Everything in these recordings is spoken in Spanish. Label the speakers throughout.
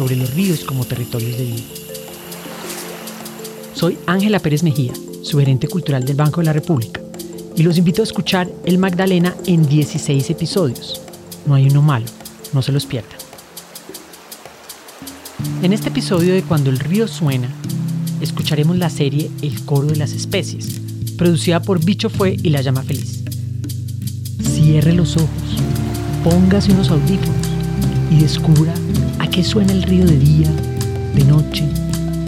Speaker 1: sobre los ríos como territorios de vida. Soy Ángela Pérez Mejía, su gerente cultural del Banco de la República, y los invito a escuchar El Magdalena en 16 episodios. No hay uno malo, no se los pierdan. En este episodio de Cuando el río suena, escucharemos la serie El coro de las especies, producida por Bicho Fue y La Llama Feliz. Cierre los ojos, póngase unos audífonos y descubra qué suena el río de día, de noche,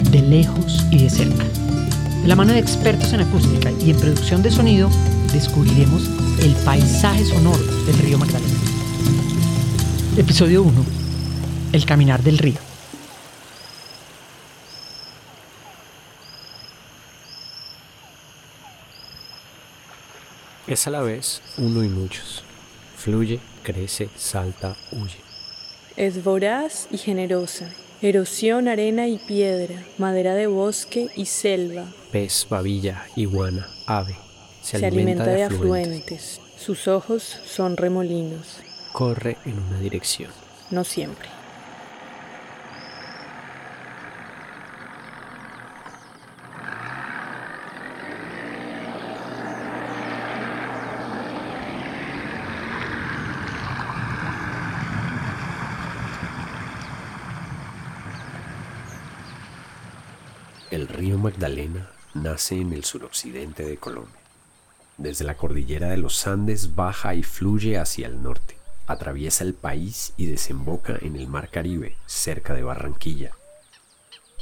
Speaker 1: de lejos y de cerca. De la mano de expertos en acústica y en producción de sonido, descubriremos el paisaje sonoro del río Magdalena. Episodio 1. El caminar del río.
Speaker 2: Es a la vez uno y muchos. Fluye, crece, salta, huye.
Speaker 3: Es voraz y generosa. Erosión, arena y piedra, madera de bosque y selva.
Speaker 2: Pez, babilla, iguana, ave.
Speaker 3: Se, alimenta, de, afluentes. Sus ojos son remolinos.
Speaker 2: Corre en una dirección.
Speaker 3: No siempre.
Speaker 4: El río Magdalena nace en el suroccidente de Colombia. Desde la cordillera de los Andes baja y fluye hacia el norte, atraviesa el país y desemboca en el Mar Caribe, cerca de Barranquilla.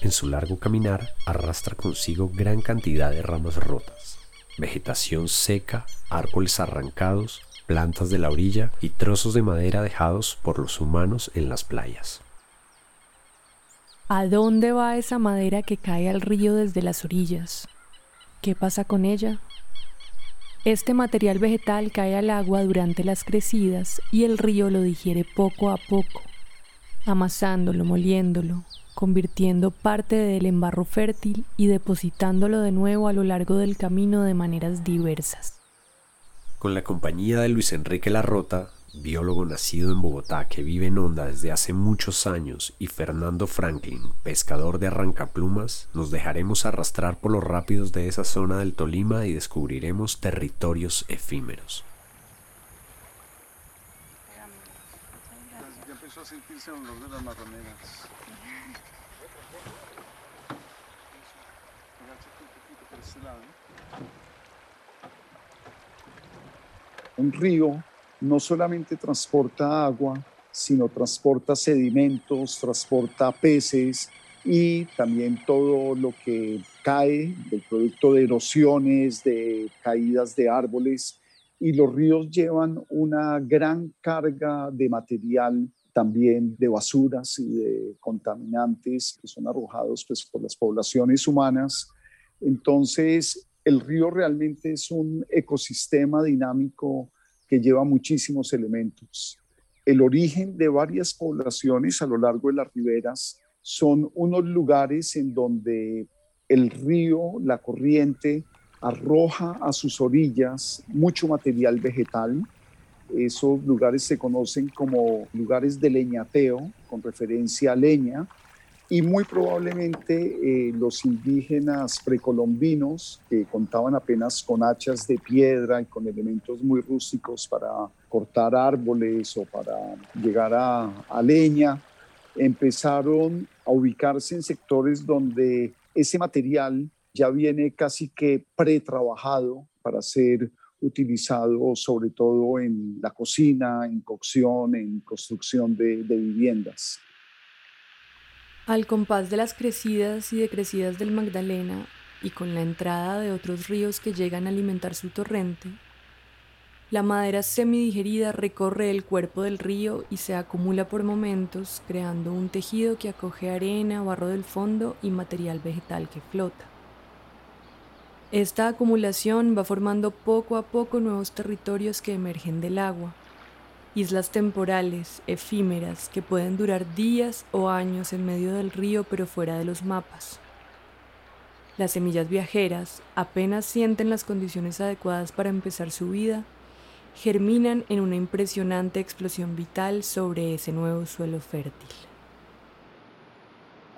Speaker 4: En su largo caminar arrastra consigo gran cantidad de ramas rotas, vegetación seca, árboles arrancados, plantas de la orilla y trozos de madera dejados por los humanos en las playas.
Speaker 3: ¿A dónde va esa madera que cae al río desde las orillas? ¿Qué pasa con ella? Este material vegetal cae al agua durante las crecidas y el río lo digiere poco a poco, amasándolo, moliéndolo, convirtiendo parte del embarro fértil y depositándolo de nuevo a lo largo del camino de maneras diversas.
Speaker 4: Con la compañía de Luis Enrique Larrota, biólogo nacido en Bogotá que vive en Onda desde hace muchos años, y Fernando Franklin, pescador de arrancaplumas, nos dejaremos arrastrar por los rápidos de esa zona del Tolima y descubriremos territorios efímeros.
Speaker 5: Un río no solamente transporta agua, sino transporta sedimentos, transporta peces y también todo lo que cae del producto de erosiones, de caídas de árboles. Y los ríos llevan una gran carga de material también de basuras y de contaminantes que son arrojados pues, por las poblaciones humanas. Entonces, el río realmente es un ecosistema dinámico que lleva muchísimos elementos. El origen de varias poblaciones a lo largo de las riberas son unos lugares en donde el río, la corriente, arroja a sus orillas mucho material vegetal. Esos lugares se conocen como lugares de leñateo, con referencia a leña, y muy probablemente eh, los indígenas precolombinos que contaban apenas con hachas de piedra y con elementos muy rústicos para cortar árboles o para llegar a, leña, empezaron a ubicarse en sectores donde ese material ya viene casi que pretrabajado para ser utilizado sobre todo en la cocina, en cocción, en construcción de viviendas.
Speaker 3: Al compás de las crecidas y decrecidas del Magdalena y con la entrada de otros ríos que llegan a alimentar su torrente, La madera semidigerida recorre el cuerpo del río y se acumula por momentos, creando un tejido que acoge arena, barro del fondo y material vegetal que flota. Esta acumulación va formando poco a poco nuevos territorios que emergen del agua, islas temporales, efímeras, que pueden durar días o años en medio del río pero fuera de los mapas. Las semillas viajeras apenas sienten las condiciones adecuadas para empezar su vida germinan en una impresionante explosión vital sobre ese nuevo suelo fértil.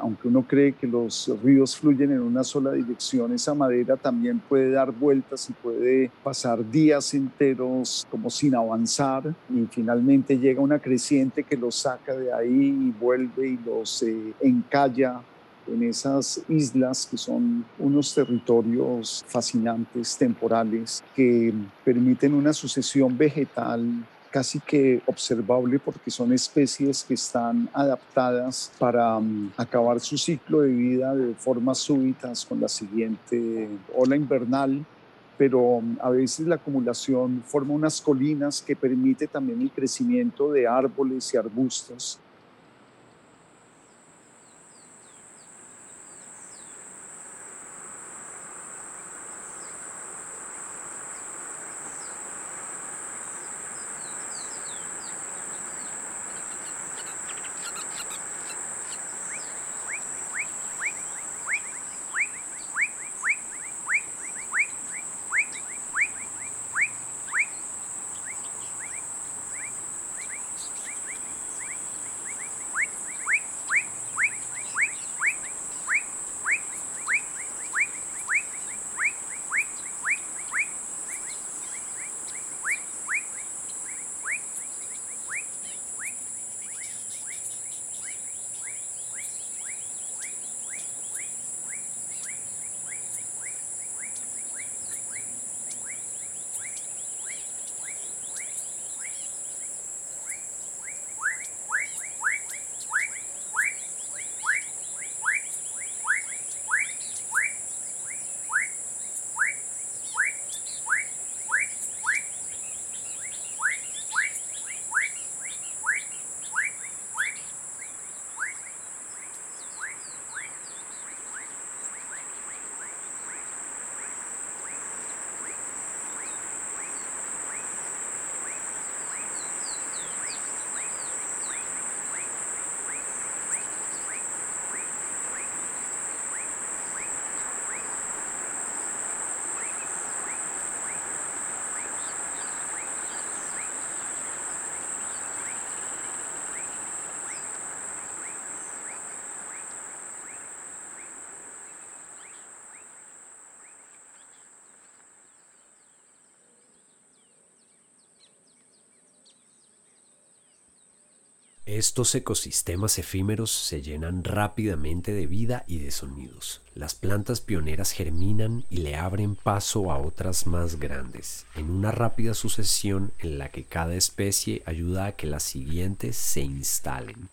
Speaker 5: Aunque uno cree que los ríos fluyen en una sola dirección, esa madera también puede dar vueltas y puede pasar días enteros como sin avanzar. Y finalmente llega una creciente que los saca de ahí y vuelve y los eh, encalla en esas islas que son unos territorios fascinantes, temporales, que permiten una sucesión vegetal casi que observable porque son especies que están adaptadas para um, acabar su ciclo de vida de formas súbitas con la siguiente ola invernal. Pero um, a veces la acumulación forma unas colinas que permite también el crecimiento de árboles y arbustos
Speaker 4: Estos ecosistemas efímeros se llenan rápidamente de vida y de sonidos. Las plantas pioneras germinan y le abren paso a otras más grandes, en una rápida sucesión en la que cada especie ayuda a que las siguientes se instalen.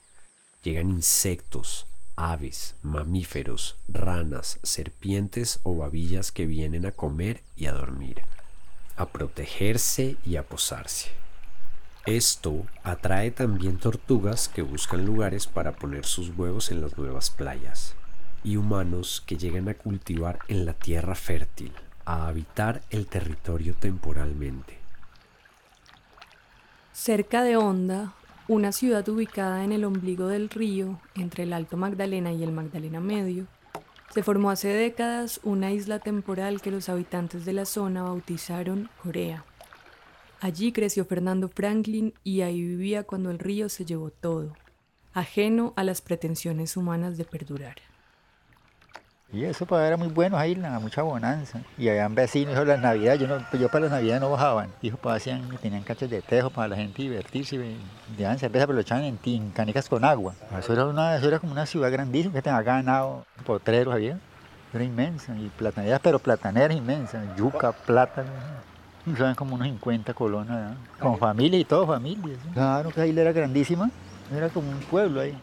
Speaker 4: Llegan insectos, aves, mamíferos, ranas, serpientes o babillas que vienen a comer y a dormir, a protegerse y a posarse. Esto atrae también tortugas que buscan lugares para poner sus huevos en las nuevas playas y humanos que llegan a cultivar en la tierra fértil, a habitar el territorio temporalmente.
Speaker 3: Cerca de Honda, una ciudad ubicada en el ombligo del río, entre el Alto Magdalena y el Magdalena Medio, se formó hace décadas una isla temporal que los habitantes de la zona bautizaron Corea. Allí creció Fernando Franklin y ahí vivía cuando el río se llevó todo, ajeno a las pretensiones humanas de perdurar.
Speaker 6: Y eso para era muy bueno ahí, mucha bonanza. Y habían vecinos, dijo, las navidades, yo, no, yo para las navidades no bajaban. Dijo, pues hacían, tenían cachos de tejo para la gente divertirse, llevaban cerveza, pero lo echaban en, canicas con agua. Eso era, una, eso era como una ciudad grandísima que tenía ganado, potreros había. Era inmensa, y plataneras, pero plataneras inmensas, yuca, plátano. Como unos 50 colonas, con familia y todo, familia. Claro, que ahí era grandísima, era como un pueblo ahí.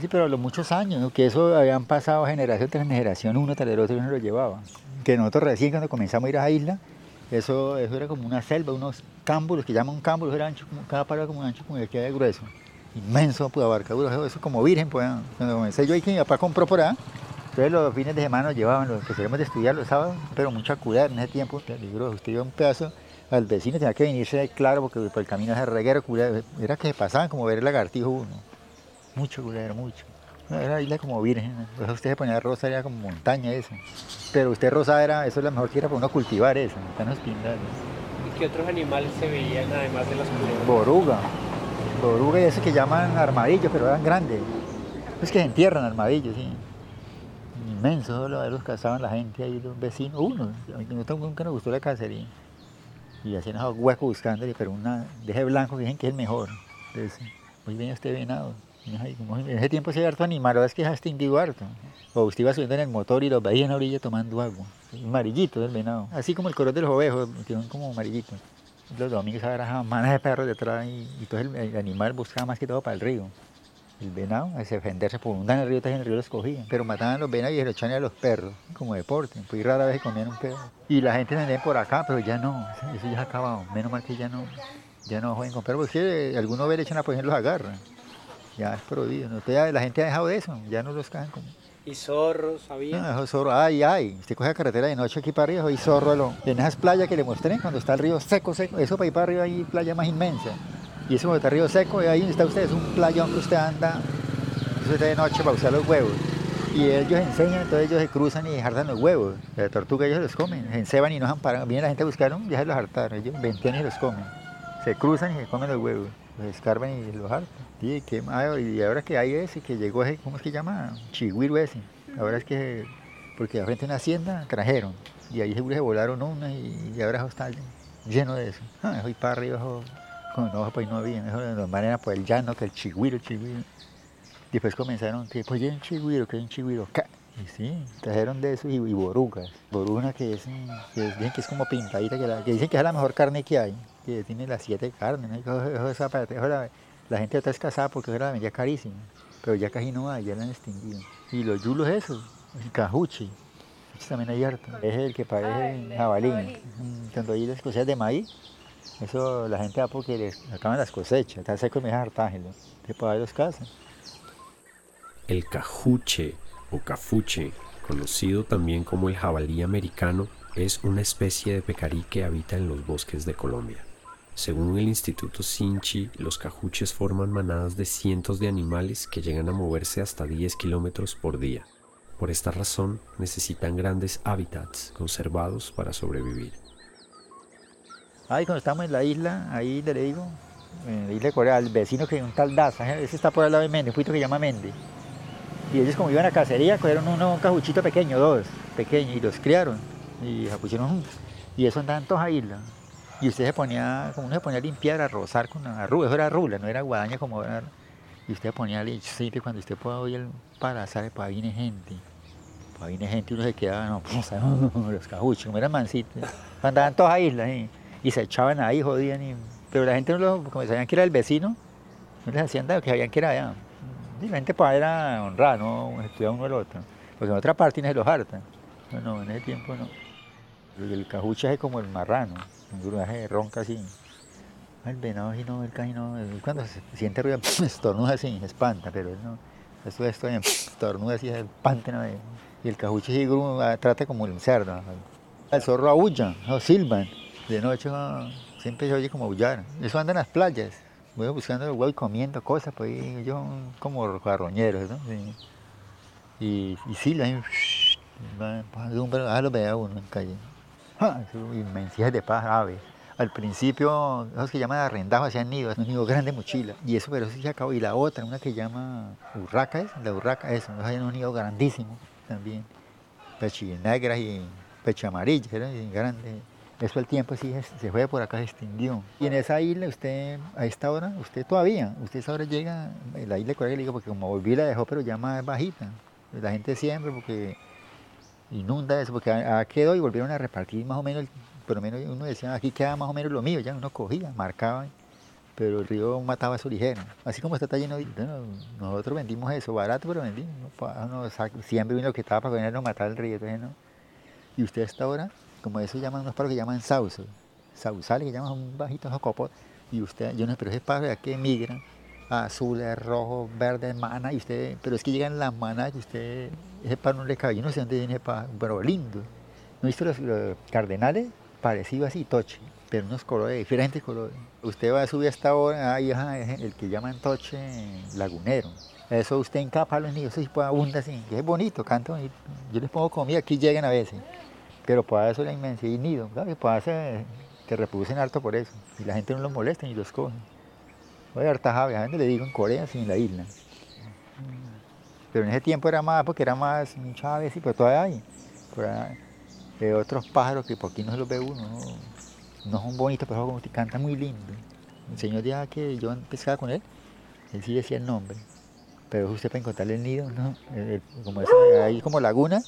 Speaker 6: Sí, pero a los muchos años, que eso habían pasado generación tras generación, uno tras el otro uno lo llevaba. que nosotros recién cuando comenzamos a ir a la isla, eso, eso era como una selva, unos cámbulos, que llaman cámbulos, era ancho, como, cada palo era como un ancho como el que de grueso, inmenso, pues abarcadura, eso como virgen, pues, cuando comencé yo ahí que mi papá compró por allá, entonces los fines de semana nos llevaban, los que queríamos de estudiar los sábados, pero mucha cuidar en ese tiempo, peligroso, usted iba un pedazo al vecino, tenía que venirse claro, porque por el camino de reguero, era que se pasaban como ver el lagartijo uno, mucho culero, mucho. Era isla como virgen, usted se ponía rosa, era como montaña eso. Pero usted rosa era, eso es lo mejor que era para uno cultivar eso, están los pindales.
Speaker 2: ¿Y qué otros animales se veían además de las culebras?
Speaker 6: Boruga, boruga y ese que llaman armadillos, pero eran grandes. Es que se entierran armadillos, sí. Inmensos, los cazaban la gente ahí, los vecinos, uno. Mí nunca nos gustó la cacería. Y hacían esos huecos buscándole, pero una deje blanco que dicen que es el mejor. Entonces, muy bien este venado. En ese tiempo se harto animal, ahora es que se extinguido harto. O usted iba subiendo en el motor y los veía en la orilla tomando agua. Amarillito del venado. Así como el color de los ovejos, que como amarillitos. Los domingos había manas de perros detrás y, y todo el, animal buscaba más que todo para el río. El venado, a defenderse por un en el río, en el río los cogían. Pero mataban los venados y se los echaban a los perros, como deporte. Pues rara vez comían un perro. Y la gente se por acá, pero ya no, eso ya ha acabado. Menos mal que ya no, ya no juegan con perros, porque algunos veces echan a por los agarran ya es prohibido. ¿no? la gente ha dejado de eso, ya no los caen como.
Speaker 2: ¿Y zorros había?
Speaker 6: No, zorros, ay, ay. Usted coge la carretera de noche aquí para arriba, hay zorro en esas playas que le mostré, cuando está el río seco, seco, eso para ir para arriba hay playa más inmensa. Y eso cuando está río seco, y ahí está usted, es un playón que usted anda, eso está de noche para usar los huevos. Y ellos enseñan, entonces ellos se cruzan y hartan los huevos. La tortuga ellos los comen, se enceban y no han parado. Viene la gente a buscar, ya se los hartaron, ellos ventían y los comen. Se cruzan y se comen los huevos los escarban y los hartan. Y, y ahora que hay ese, que llegó ese, ¿cómo es que llama? Chigüiro ese. Ahora es que, porque frente a una hacienda trajeron, y ahí seguro se volaron unas y, ahora está lleno de eso. Ah, hoy para arriba, no, pues no había, eso de manera por el llano, que el chigüiro, el chigüiro. Después comenzaron, que pues ya un chigüiro, que hay un chigüiro. Y sí, trajeron de eso y, borugas. Boruga que es, que, es, que es como pintadita, que, que dicen que es la mejor carne que hay que tiene las siete carnes. la, gente está escasada porque era la vendía carísima, pero ya casi no hay, ya la han extinguido. Y los yulos esos, el cajuchi, también hay harto. Es el que parece jabalí. Cuando hay las cosechas de maíz, eso la gente va porque les acaban las cosechas, está seco me. Se puede los casos.
Speaker 4: El cajuche o cafuche, conocido también como el jabalí americano, es una especie de pecarí que habita en los bosques de Colombia. Según el Instituto Sinchi, los cajuches forman manadas de cientos de animales que llegan a moverse hasta 10 kilómetros por día. Por esta razón, necesitan grandes hábitats conservados para sobrevivir.
Speaker 6: Ahí cuando estamos en la isla, ahí le digo, en la isla de Corea, al vecino que un tal Daza, ese está por al lado de Mende, un puito que llama Mende. Y ellos como iban a cacería, cogieron uno, un cajuchito pequeño, dos, pequeños, y los criaron. Y pusieron, y eso andaban todos a isla. Y usted se ponía, como uno se ponía a limpiar, a rozar con una rula, eso era rula, no era guadaña como era. Y usted ponía aceite cuando usted pueda oír para saber, pues viene gente. Pues viene gente uno se quedaba, no, los cajuchos, como eran mansitos. Andaban todas a islas y se echaban ahí, jodían. Y, pero la gente no lo, como sabían que era el vecino, no les hacían nada, que sabían que era allá. Y la gente pues era honrada, no estudiaba uno el otro. Porque en otra parte no se los hartan. No, no, en ese tiempo no. El cajucha es como el marrano un gruaje ronca así. El venado así no, el casi no, cuando se siente ruido, estornuda así, espanta, pero no, esto esto estornuda así, espanta, ¿no? y el cajuche sí ah, trata como el cerdo. El zorro aúlla, o silban, de noche siempre se oye como aullar. Eso anda en las playas, voy buscando el huevo y comiendo cosas, pues ellos como carroñeros, ¿no? Y, y silban, ah, lo vea uno en calle. Ah, inmensidades de paz, aves. Al principio, esos que llaman arrendajo hacían nidos, un nido grande mochila. Y eso, pero eso se acabó. Y la otra, una que llama urraca, ¿es? La urraca, eso, hacían un nido grandísimo también. Pechillas negras y pecho amarillas, eran grandes. Eso el tiempo sí se fue por acá, se extinguió. Y en esa isla, usted, a esta hora, usted todavía, usted ahora llega, la isla de digo, porque como volví la dejó, pero ya más bajita. La gente siempre, porque inunda eso, porque quedó y volvieron a repartir más o menos, por lo menos uno decía, aquí queda más o menos lo mío, ya uno cogía, marcaba, pero el río mataba su ligero. Así como está lleno, nosotros vendimos eso, barato, pero vendimos, no, siempre vino lo que estaba para venir a matar el río, no. Y usted hasta ahora, como eso llaman unos pájaros que llaman sausos, sausales que llaman un bajito esos copos, y usted, yo no sé, pero pájaro ya que migran, azules, rojos, verdes, mana, y usted, pero es que llegan las manas y usted, ese pájaro no le cabe, yo no sé dónde viene ese pájaro, pero lindo. ¿No visto los, cardenales? Parecido así, toche, pero unos colores, diferentes colores. Usted va a subir hasta ahora, ahí el que llaman toche lagunero. Eso usted encapa a los niños, eso sí puede abundar así, es bonito, bonito. Yo les pongo comida, aquí llegan a veces, pero para eso la inmensidad y nido, que para hacer, que reproducen harto por eso, y la gente no los molesta ni los coge. Voy a harta gente le digo en Corea, sin la isla. Pero en ese tiempo era más, porque era más muchas veces, pero todavía hay. Eh, otros pájaros que por aquí no se los ve uno, no, no son bonitos, pero como que cantan muy lindo. El señor ya que yo pescaba con él, él sí decía el nombre. Pero usted para encontrarle el nido, ¿no? como es, ahí como laguna,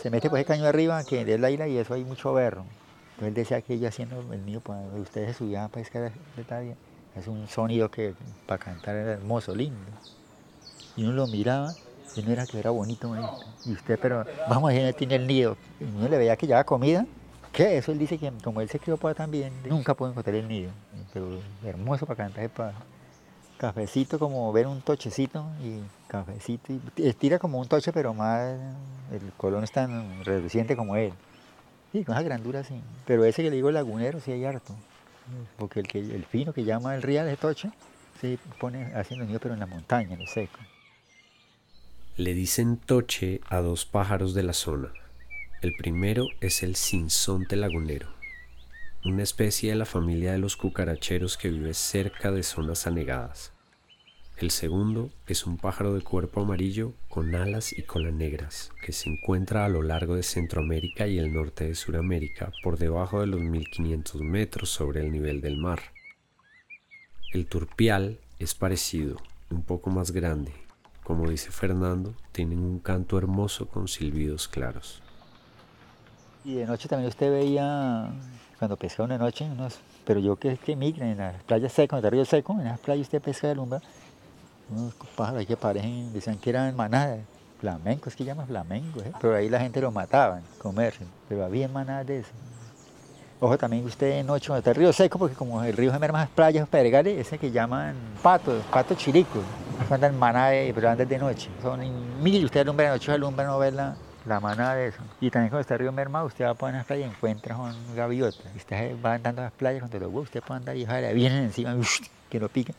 Speaker 6: se mete por ese caño arriba, que es la isla, y eso hay mucho berro. Entonces él decía que ella haciendo el nido, pues ustedes se subían a pescar de es un sonido que para cantar era hermoso, lindo. Y uno lo miraba y no era que era bonito, bonito. Y usted, pero vamos ver, tiene el nido. Y uno le veía que llevaba comida. ¿Qué? Eso él dice que como él se crió para también, nunca pudo encontrar el nido. Pero hermoso para cantar para cafecito, como ver un tochecito y cafecito. Y estira como un toche, pero más el color no es tan reduciente como él. Sí, con esa grandura sí. Pero ese que le digo lagunero sí hay harto. Porque el, que, el fino que llama el real de toche se pone haciendo nido, pero en la montaña, en lo seco.
Speaker 4: Le dicen toche a dos pájaros de la zona. El primero es el sinsonte lagunero, una especie de la familia de los cucaracheros que vive cerca de zonas anegadas. El segundo es un pájaro de cuerpo amarillo con alas y cola negras que se encuentra a lo largo de Centroamérica y el norte de Sudamérica por debajo de los 1500 metros sobre el nivel del mar. El turpial es parecido, un poco más grande como dice Fernando, tienen un canto hermoso con silbidos claros.
Speaker 6: Y de noche también usted veía, cuando pescaba una noche, pero yo que, que migran en las playas secas, en el río seco, en las playas usted pesca de lumba, unos pájaros ahí que parecen, decían que eran manadas, flamencos, que llaman flamencos, ¿eh? pero ahí la gente los mataban, comerse, pero había manadas de eso. Ojo también usted de noche cuando está el río seco, porque como el río se más playas, pedregales, ese que llaman pato, pato chirico. Andan manada, pero andan de noche. Son mil, usted alumbra de noche, alumbra no ver la, manada de eso. Y también cuando está el río mermado, usted va por las playas y encuentra con gaviotas. Usted va andando a las playas cuando los huevos, usted puede andar y ojalá vienen encima, que lo piquen.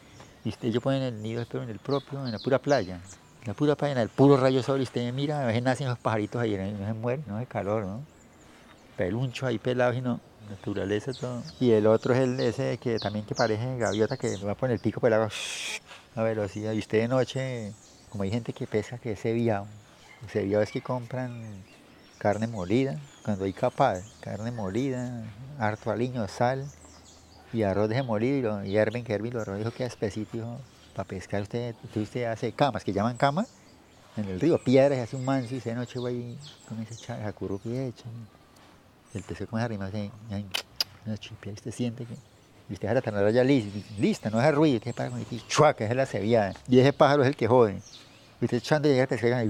Speaker 6: Y usted, ellos ponen el nido, pero en el propio, en la pura playa. En la pura playa, en el puro rayo sol, y usted mira, a veces nacen los pajaritos ahí, no se mueren, no de calor, ¿no? Peluncho ahí pelados y no naturaleza todo. Y el otro es el ese que también que parece gaviota que va a poner el pico por el agua a velocidad. Y usted de noche, como hay gente que pesa que es ceviado es que compran carne molida, cuando hay capaz, carne molida, harto aliño, sal y arroz de molido y hierven, que hierven, lo arroz dijo que es específico para pescar. Usted, usted hace camas, que llaman camas, en el río, piedras, hace un manso y de noche va y con ese jacurrupi hecho el pez comienza a arrimar así, una chipia, usted siente que y usted deja la ya lista, no es ruido, que para y chuaca, es la ceviada. Y ese pájaro es el que jode. Y usted echando y llega el pescado y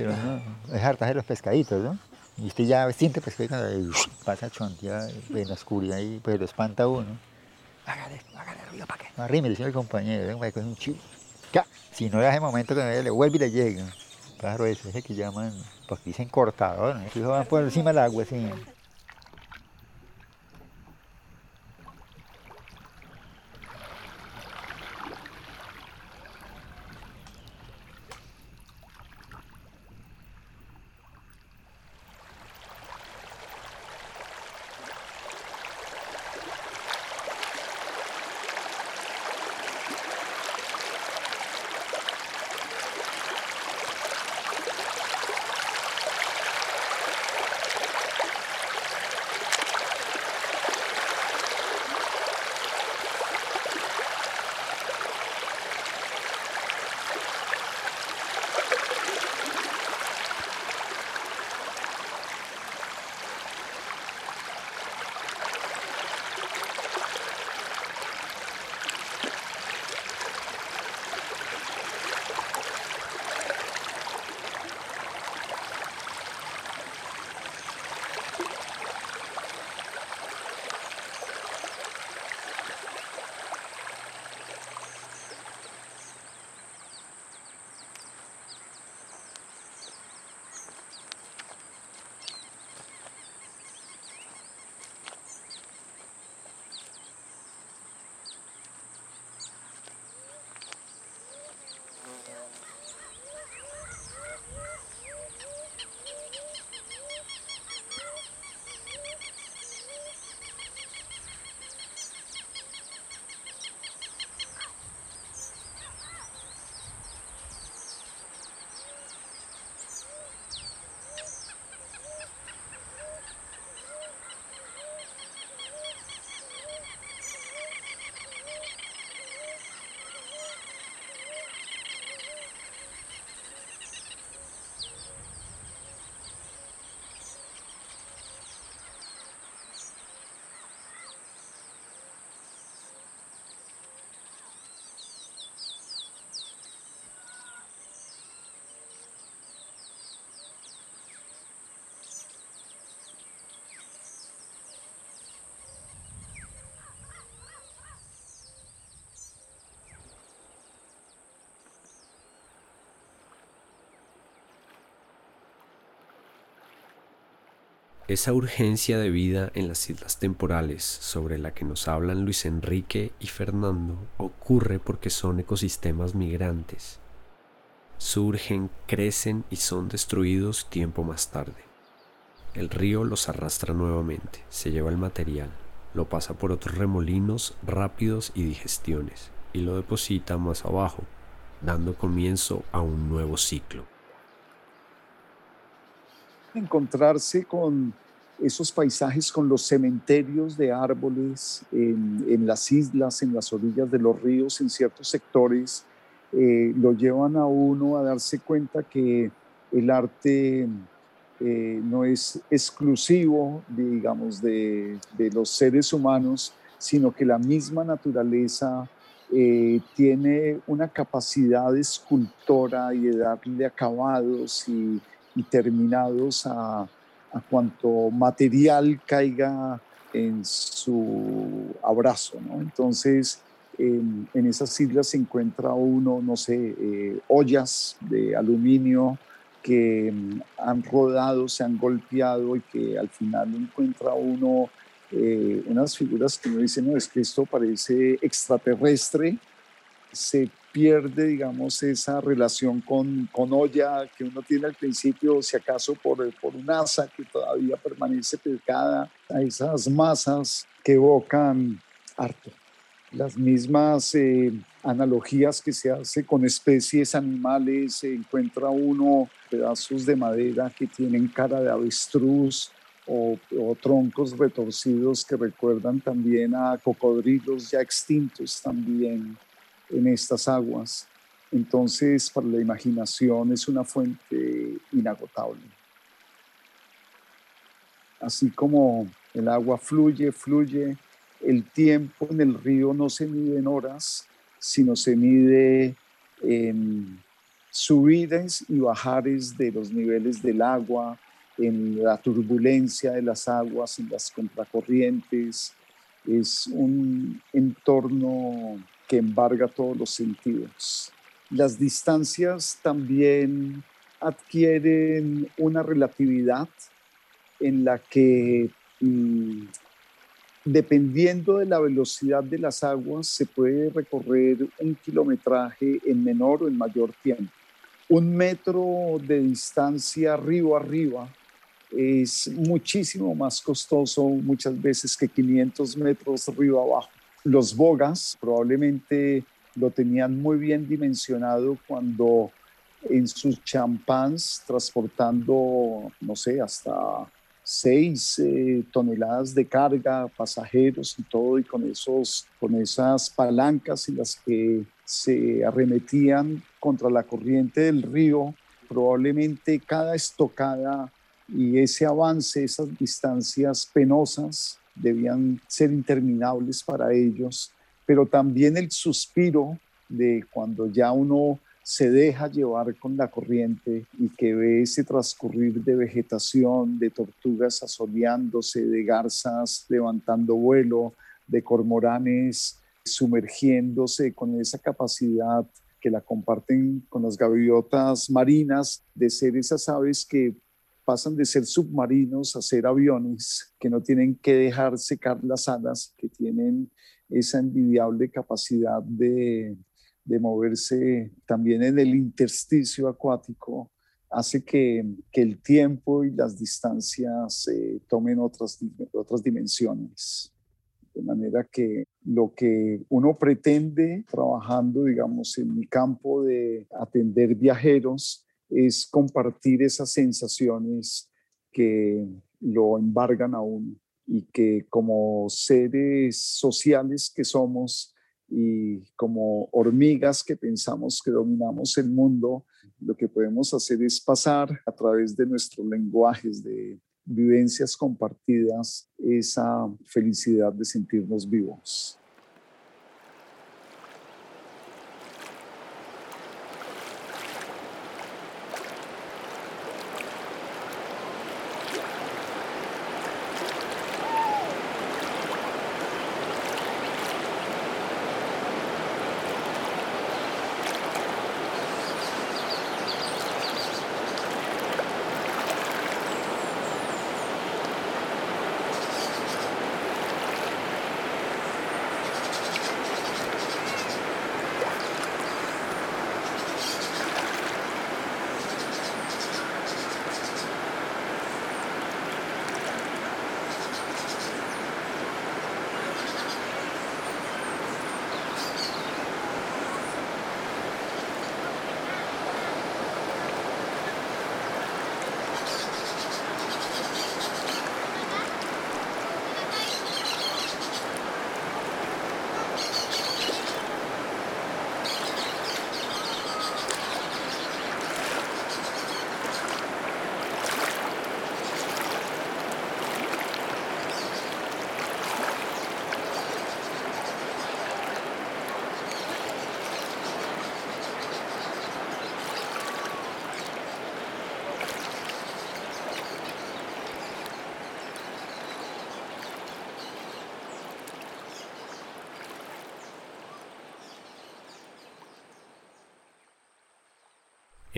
Speaker 6: pero no, es harta de los pescaditos, ¿no? Y usted ya siente pescado y pasa chontear en la oscuridad y pues lo espanta uno. Hágale, hágale ruido para qué. No arrime, le dice el compañero, venga, con un chivo. Si no le hace momento que le vuelve y le llega. Pájaro ese, ese que llaman, pues dicen cortador, ¿no? Fijo, van por encima del agua, así.
Speaker 4: Esa urgencia de vida en las islas temporales sobre la que nos hablan Luis Enrique y Fernando ocurre porque son ecosistemas migrantes. Surgen, crecen y son destruidos tiempo más tarde. El río los arrastra nuevamente, se lleva el material, lo pasa por otros remolinos rápidos y digestiones y lo deposita más abajo, dando comienzo a un nuevo ciclo
Speaker 5: encontrarse con esos paisajes, con los cementerios de árboles en, las islas, en las orillas de los ríos, en ciertos sectores, eh, lo llevan a uno a darse cuenta que el arte eh, no es exclusivo, digamos, de, los seres humanos, sino que la misma naturaleza eh, tiene una capacidad escultora y de darle acabados y y terminados a, cuanto material caiga en su abrazo. ¿no? Entonces, en, en, esas islas se encuentra uno, no sé, eh, ollas de aluminio que mm, han rodado, se han golpeado y que al final encuentra uno eh, unas figuras que uno dice, no, es que esto parece extraterrestre, se pierde, digamos, esa relación con, con olla que uno tiene al principio, si acaso por, por un asa que todavía permanece pegada a esas masas que evocan harto. Las mismas eh, analogías que se hace con especies animales, se encuentra uno pedazos de madera que tienen cara de avestruz, o, o, troncos retorcidos que recuerdan también a cocodrilos ya extintos también en estas aguas. Entonces, para la imaginación es una fuente inagotable. Así como el agua fluye, fluye, el tiempo en el río no se mide en horas, sino se mide en subidas y bajares de los niveles del agua, en la turbulencia de las aguas, en las contracorrientes. Es un entorno que embarga todos los sentidos. Las distancias también adquieren una relatividad en la que mm, dependiendo de la velocidad de las aguas se puede recorrer un kilometraje en menor o en mayor tiempo. Un metro de distancia río arriba es muchísimo más costoso muchas veces que 500 metros río abajo. Los bogas probablemente lo tenían muy bien dimensionado cuando en sus champans transportando, no sé, hasta seis eh, toneladas de carga, pasajeros y todo, y con, esos, con esas palancas en las que se arremetían contra la corriente del río, probablemente cada estocada y ese avance, esas distancias penosas, debían ser interminables para ellos, pero también el suspiro de cuando ya uno se deja llevar con la corriente y que ve ese transcurrir de vegetación, de tortugas asoleándose, de garzas levantando vuelo, de cormoranes sumergiéndose con esa capacidad que la comparten con las gaviotas marinas de ser esas aves que pasan de ser submarinos a ser aviones que no tienen que dejar secar las alas, que tienen esa envidiable capacidad de, de moverse también en el intersticio acuático, hace que, que el tiempo y las distancias eh, tomen otras, otras dimensiones. De manera que lo que uno pretende trabajando, digamos, en mi campo de atender viajeros, es compartir esas sensaciones que lo embargan a uno y que como seres sociales que somos y como hormigas que pensamos que dominamos el mundo, lo que podemos hacer es pasar a través de nuestros lenguajes de vivencias compartidas esa felicidad de sentirnos vivos.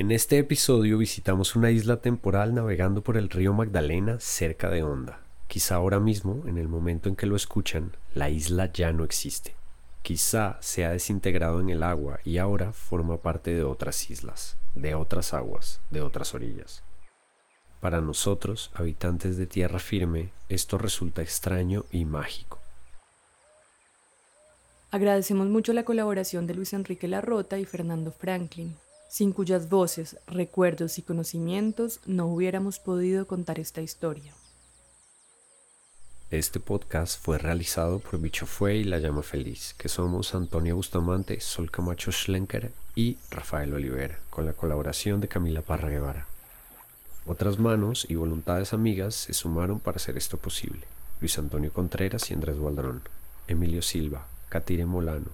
Speaker 4: En este episodio visitamos una isla temporal navegando por el río Magdalena cerca de Honda. Quizá ahora mismo, en el momento en que lo escuchan, la isla ya no existe. Quizá se ha desintegrado en el agua y ahora forma parte de otras islas, de otras aguas, de otras orillas. Para nosotros, habitantes de tierra firme, esto resulta extraño y mágico.
Speaker 3: Agradecemos mucho la colaboración de Luis Enrique Larrota y Fernando Franklin, sin cuyas voces, recuerdos y conocimientos no hubiéramos podido contar esta historia.
Speaker 4: Este podcast fue realizado por Bicho Fue y La Llama Feliz, que somos Antonio Bustamante, Sol Camacho Schlenker y Rafael Olivera, con la colaboración de Camila Parra Guevara. Otras manos y voluntades amigas se sumaron para hacer esto posible. Luis Antonio Contreras y Andrés Gualdrón, Emilio Silva, Catire Molano,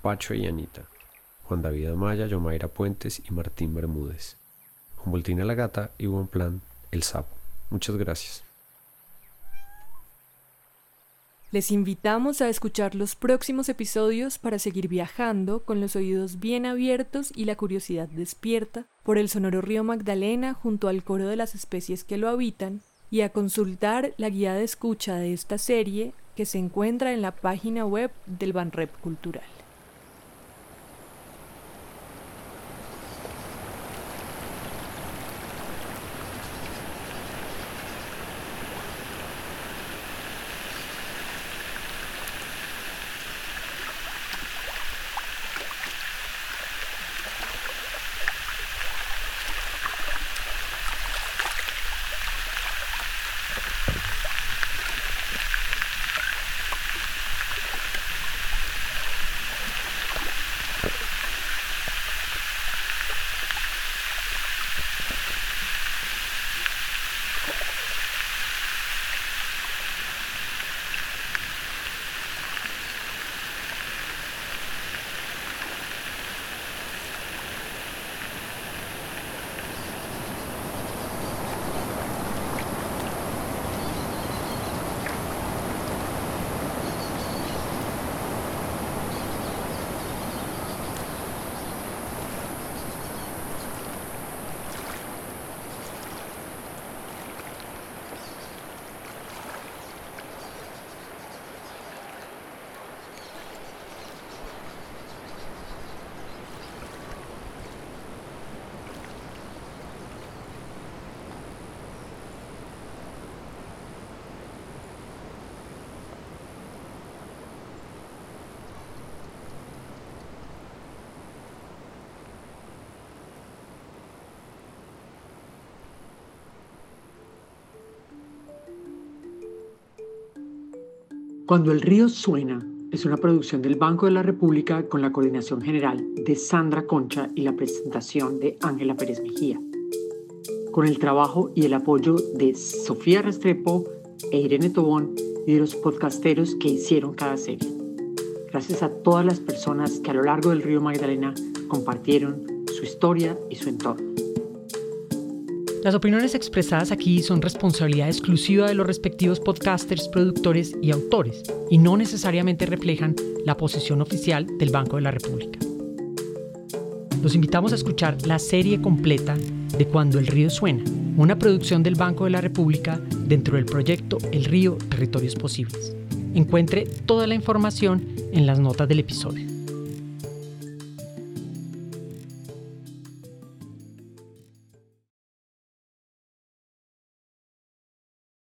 Speaker 4: Pacho y Anita, Juan David Amaya, Yomaira Puentes y Martín Bermúdez. Humboltina la Gata y Buen Plan, El Sapo. Muchas gracias.
Speaker 3: Les invitamos a escuchar los próximos episodios para seguir viajando con los oídos bien abiertos y la curiosidad despierta por el sonoro río Magdalena junto al coro de las especies que lo habitan y a consultar la guía de escucha de esta serie que se encuentra en la página web del Banrep Cultural.
Speaker 1: Cuando el río suena es una producción del Banco de la República con la coordinación general de Sandra Concha y la presentación de Ángela Pérez Mejía, con el trabajo y el apoyo de Sofía Restrepo e Irene Tobón y de los podcasteros que hicieron cada serie. Gracias a todas las personas que a lo largo del río Magdalena compartieron su historia y su entorno. Las opiniones expresadas aquí son responsabilidad exclusiva de los respectivos podcasters, productores y autores, y no necesariamente reflejan la posición oficial del Banco de la República. Los invitamos a escuchar la serie completa de Cuando el río suena, una producción del Banco de la República dentro del proyecto El río Territorios Posibles. Encuentre toda la información en las notas del episodio.